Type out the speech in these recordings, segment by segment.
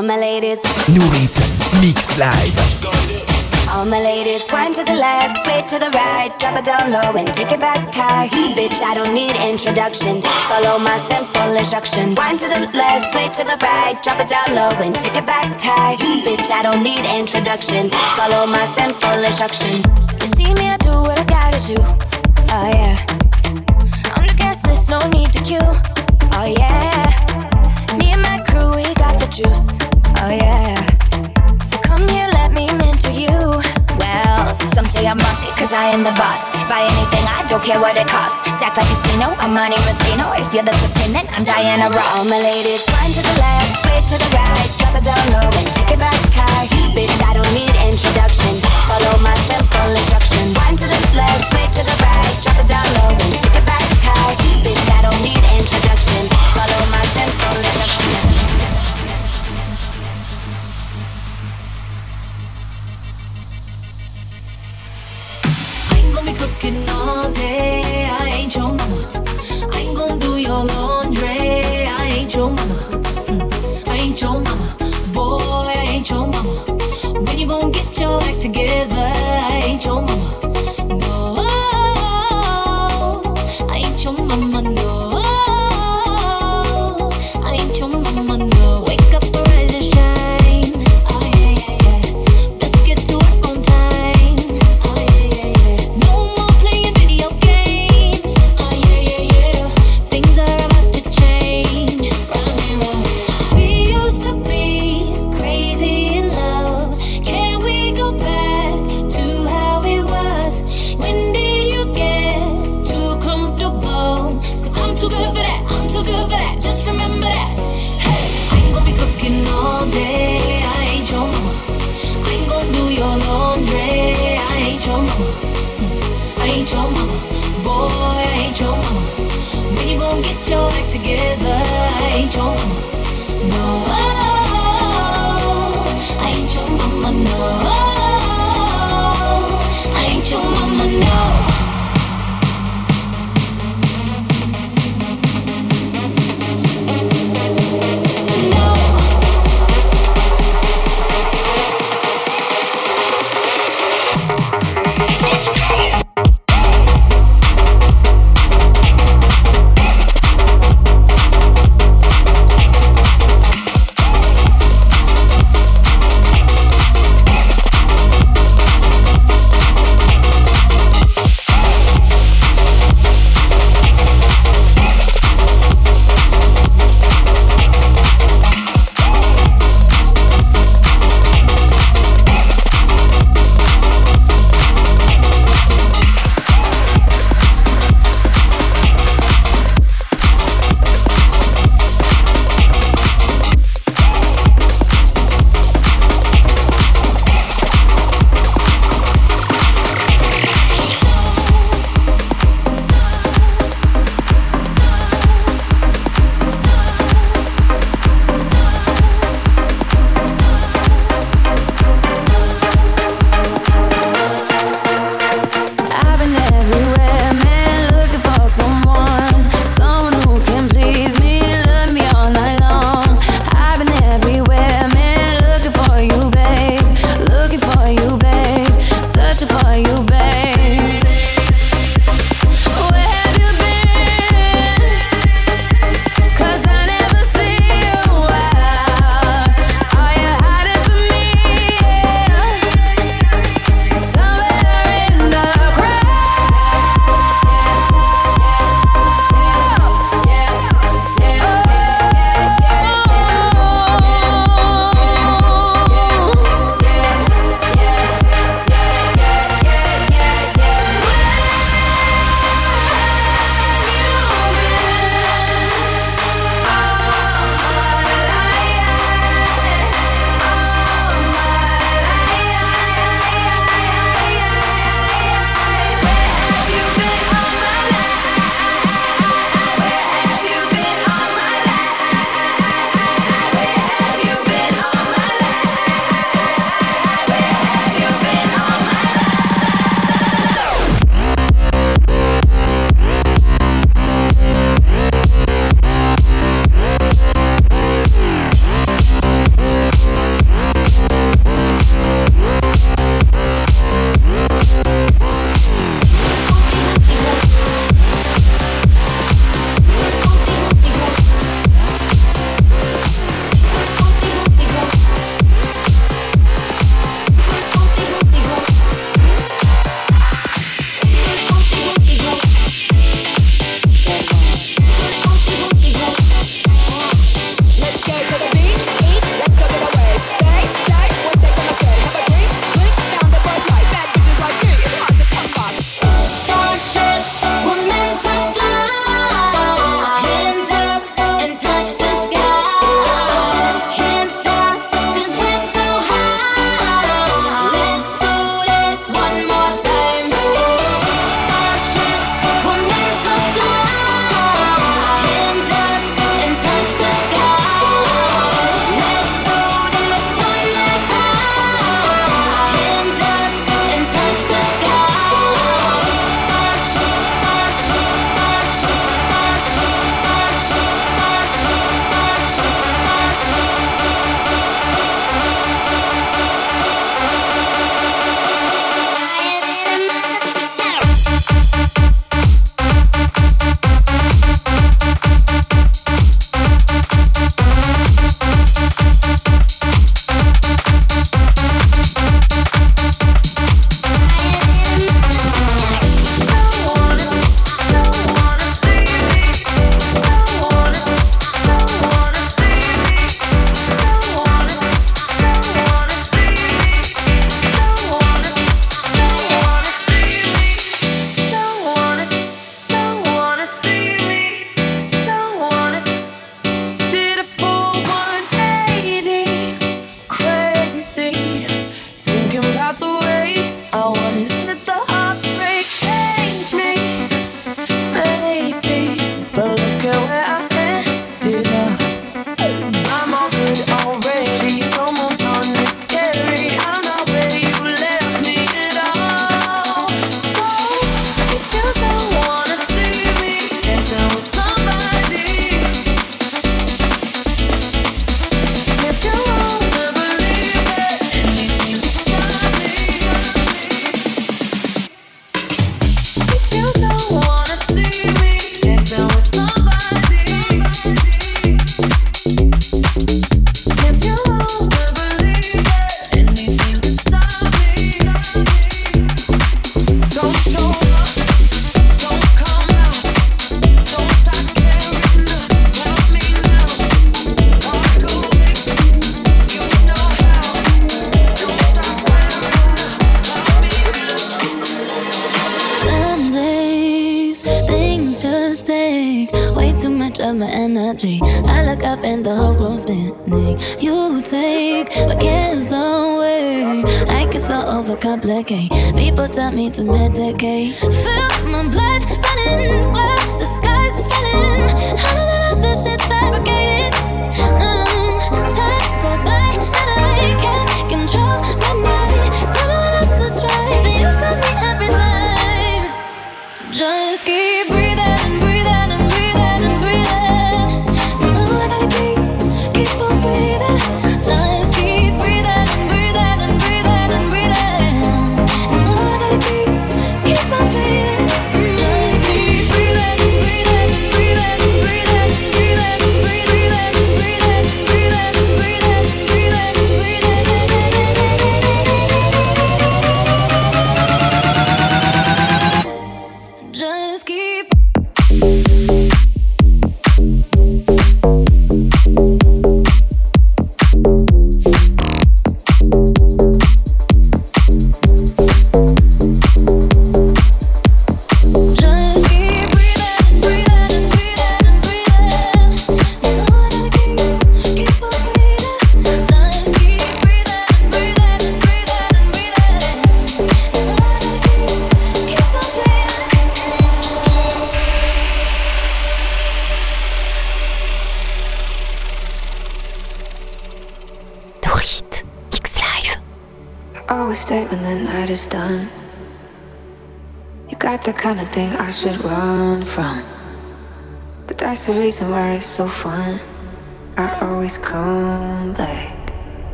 All my ladies. Nurit Mix Live. All my ladies, wind to the left, sway to the right, drop it down low and take it back high. Bitch, I don't need introduction. Follow my simple instruction. Wind to the left, sway to the right, drop it down low and take it back high. Bitch, I don't need introduction. Follow my simple instruction. You see me, I do what I gotta do. Oh yeah. On the gas list, no need to queue. Oh yeah. Me and my crew, we got the juice. Oh yeah. So come here, let me mentor you. Well, some say I'm bossy, cause I am the boss. Buy anything, I don't care what it costs. Stack like casino. If you're the I'm Diana Ross. My ladies, one to the left, sway to the right, drop it down low and take it back high. Bitch, I don't need introduction. Follow my simple instruction. One to the left, sway to the right, drop it down low and take it all day. I ain't your mama. I ain't gonna do your laundry. I ain't your mama. Mm, I ain't your mama. Energy. I look up and the whole room's spinning. You take my cares away. I get so overcomplicate. People tell me to medicate. Feel my blood running, sweat, the sky's falling. I let this shit fabricated? Mm,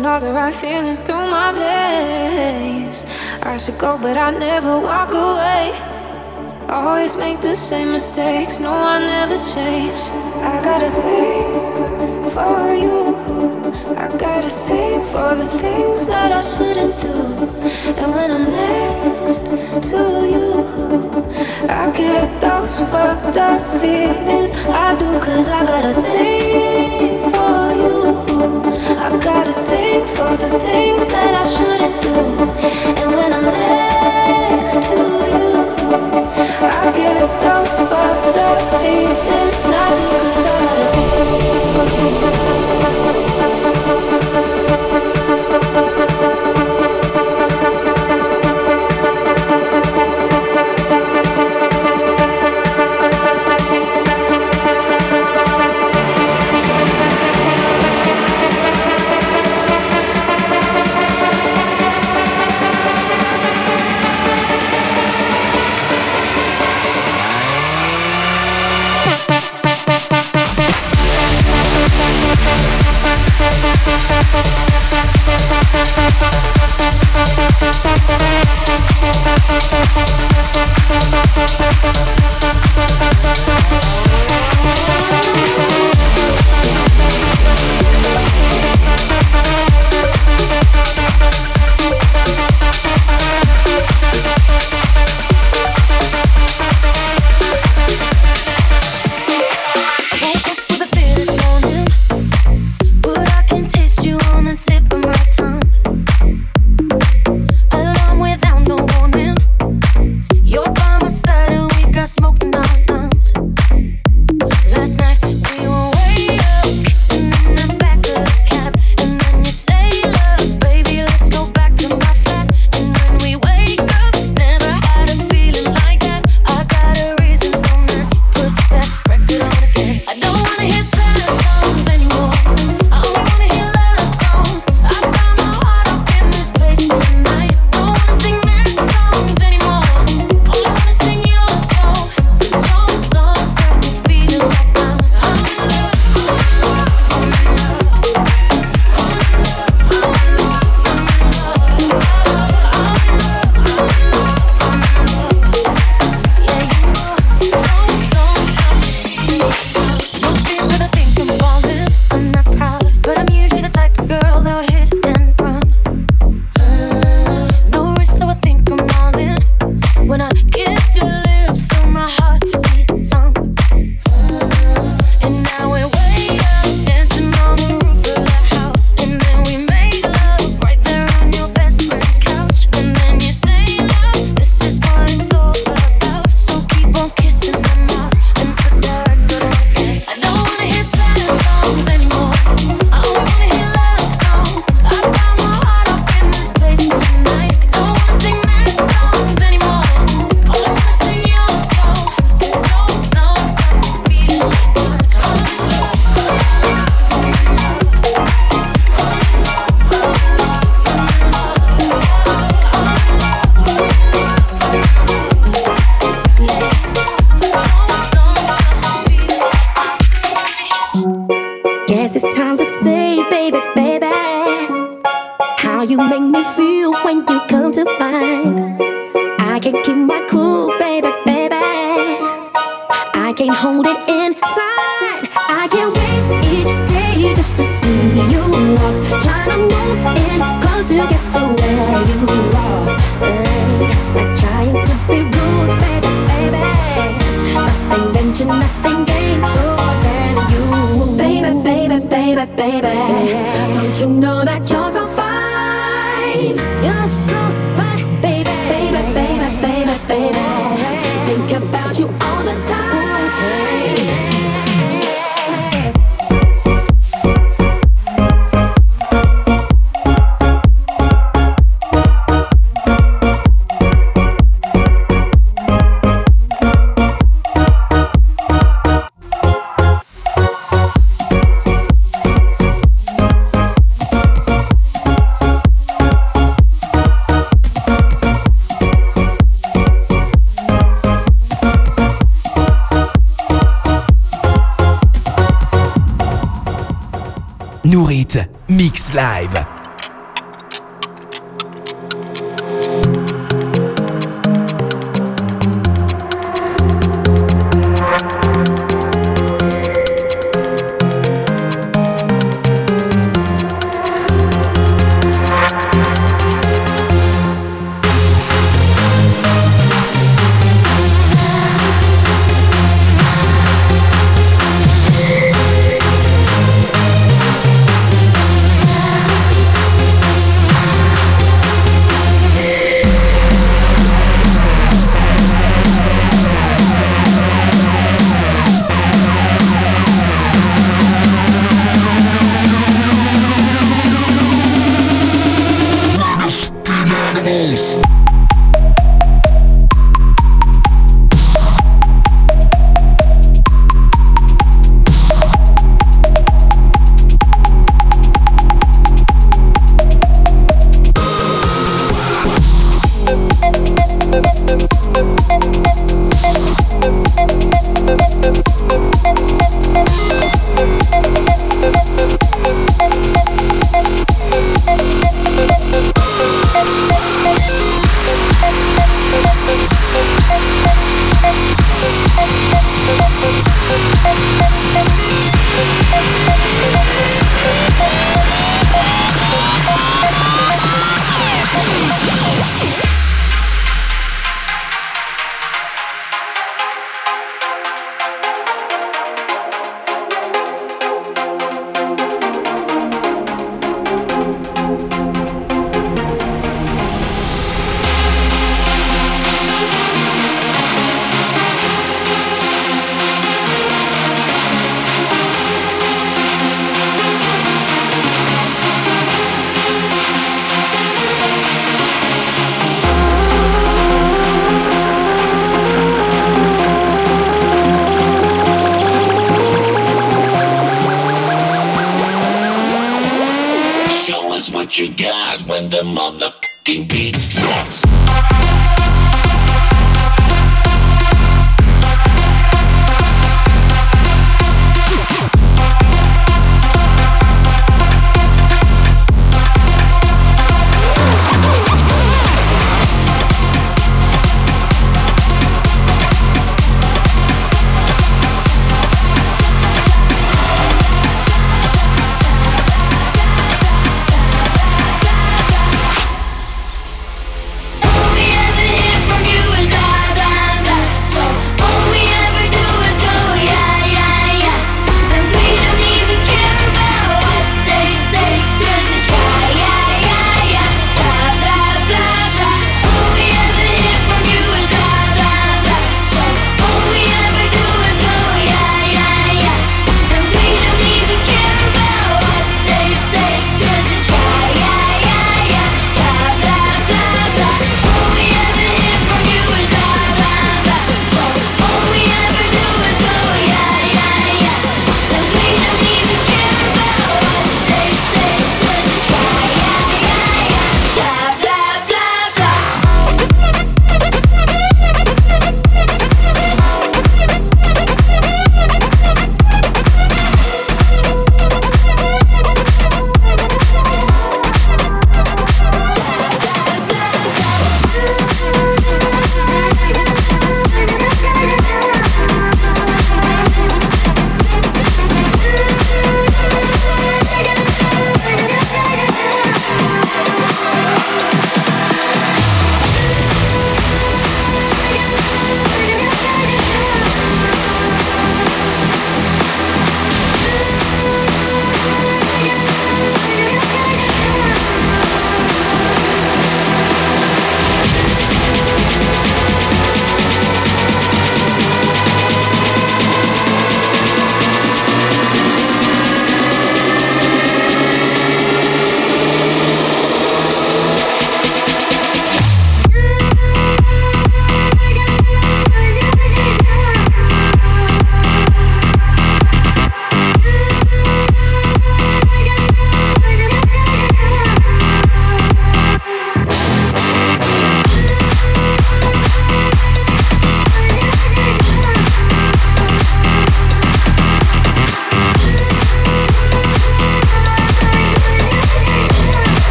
Sending all the right feelings through my veins. I should go, but I never walk away. Always make the same mistakes. No, I never change. I got a thing for you. I got a thing for the things that I shouldn't do. And when I'm next to you, I get those fucked up feelings. I do, cause I got a thing for you. I got a thing for the things that I shouldn't do. And when I'm next to you, I get those fucked up feelings. I do, cause I got a thing Live.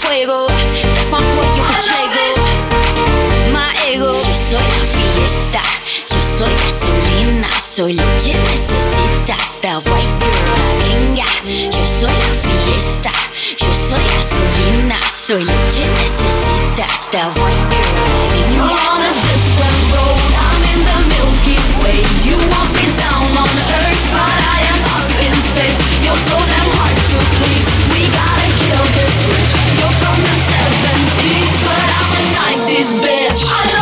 Fuego. That's my boy, you I bitch love Lego. My ego. Yo soy la fiesta. Yo soy gasolina. Soy lo que necesitas. White girl, la gringa. Yo soy la fiesta. Yo soy gasolina. Soy lo que necesitas. White girl, la You're on a different road. I'm in the Milky Way. You want me down on Earth, but I am up in space. You're so damn hard to please. You're from the 70s, but I'm a 90s bitch.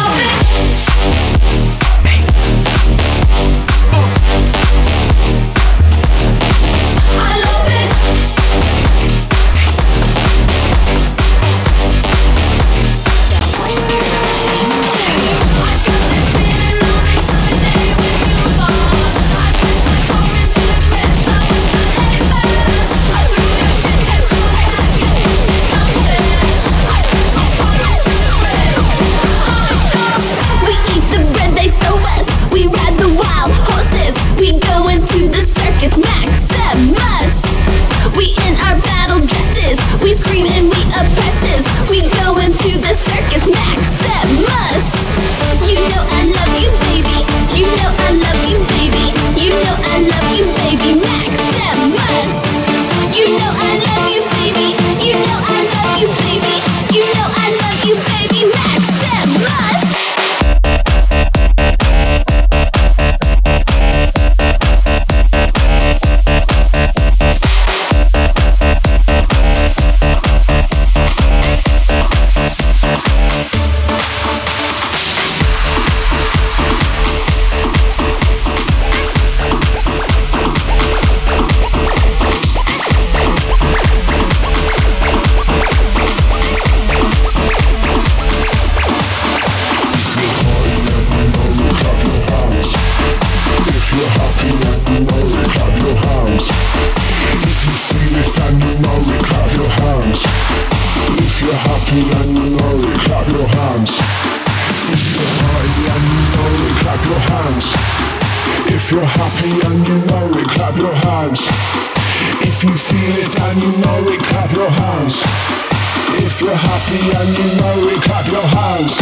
If you're happy and you know it, clap your hands.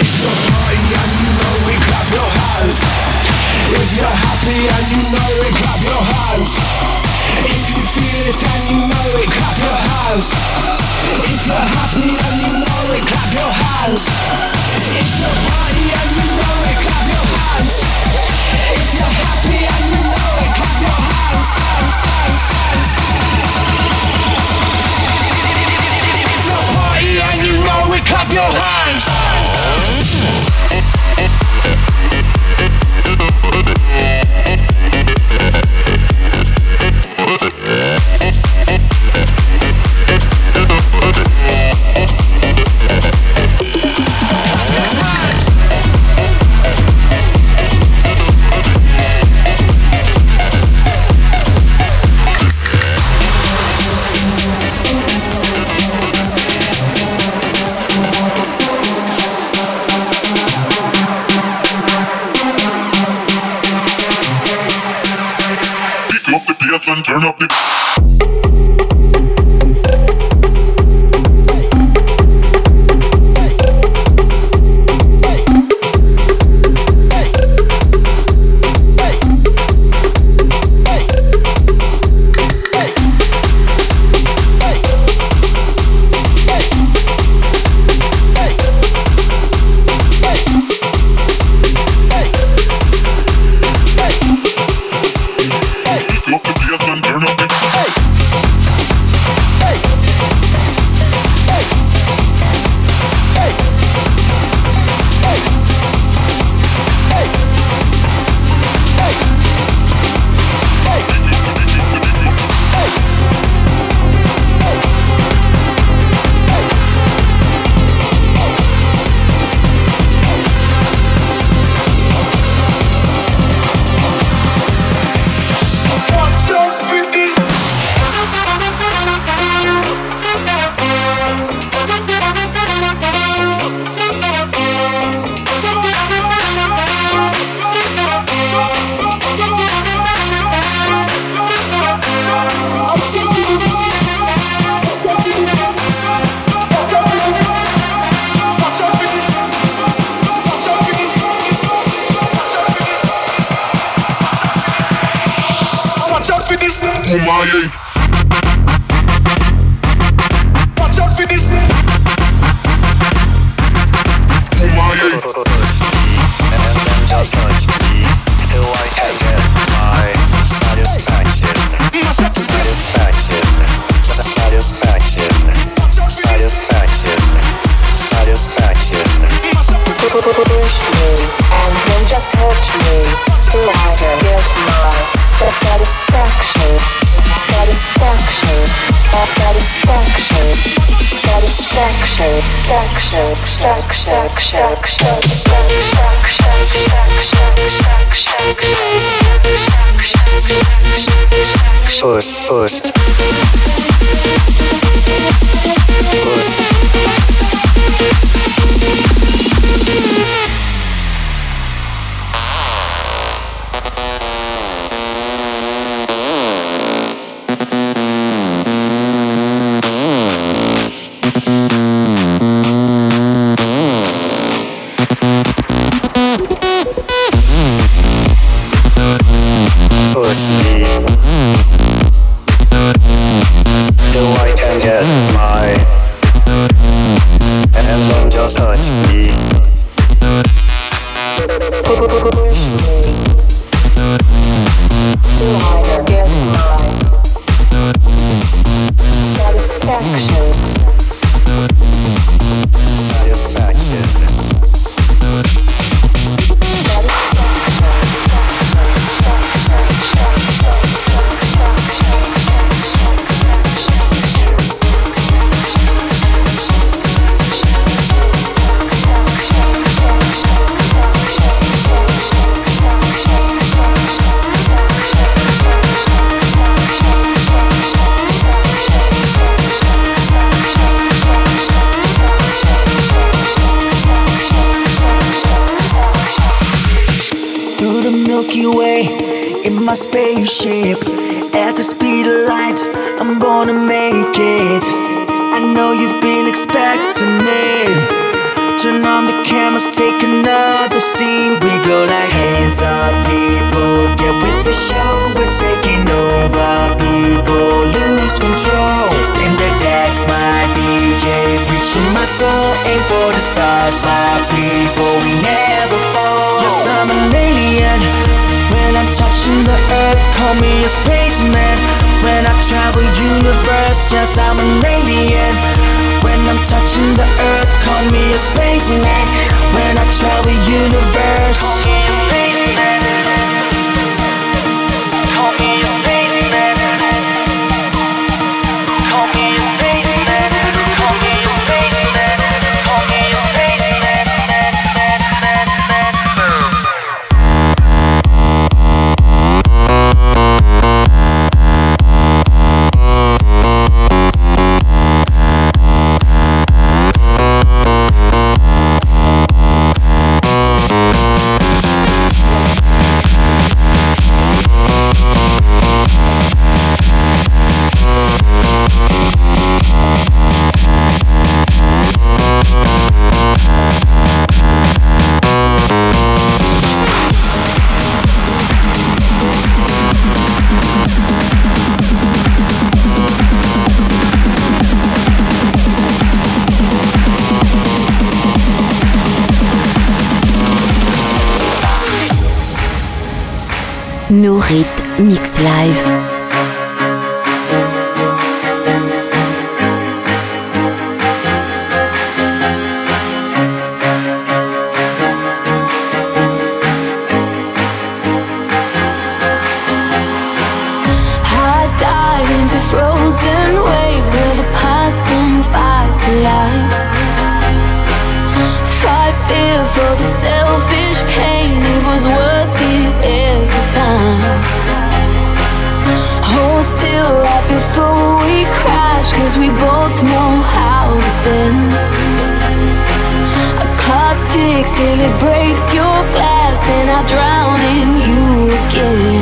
If you're party and you know it, clap your hands. If you're happy and you know it, clap your hands. If you feel it and you know it, clap your hands. If you're happy and you know it, clap your hands. If you're party and you know it, clap your hands. If you're happy and you push push push Do I can get my hands on just touch me cameras, take another scene. We go like hands up, people. Get with the show, we're taking over. People lose control. In the decks, my DJ reaching my soul. Aim for the stars, my people. We never fall. Yes, I'm an alien. When I'm touching the earth, call me a spaceman. When I travel universe, yes, I'm an alien. When I'm touching the earth, call me a spaceman. When I travel universe, call me a spaceman. Till it breaks your glass, and I drown in you again.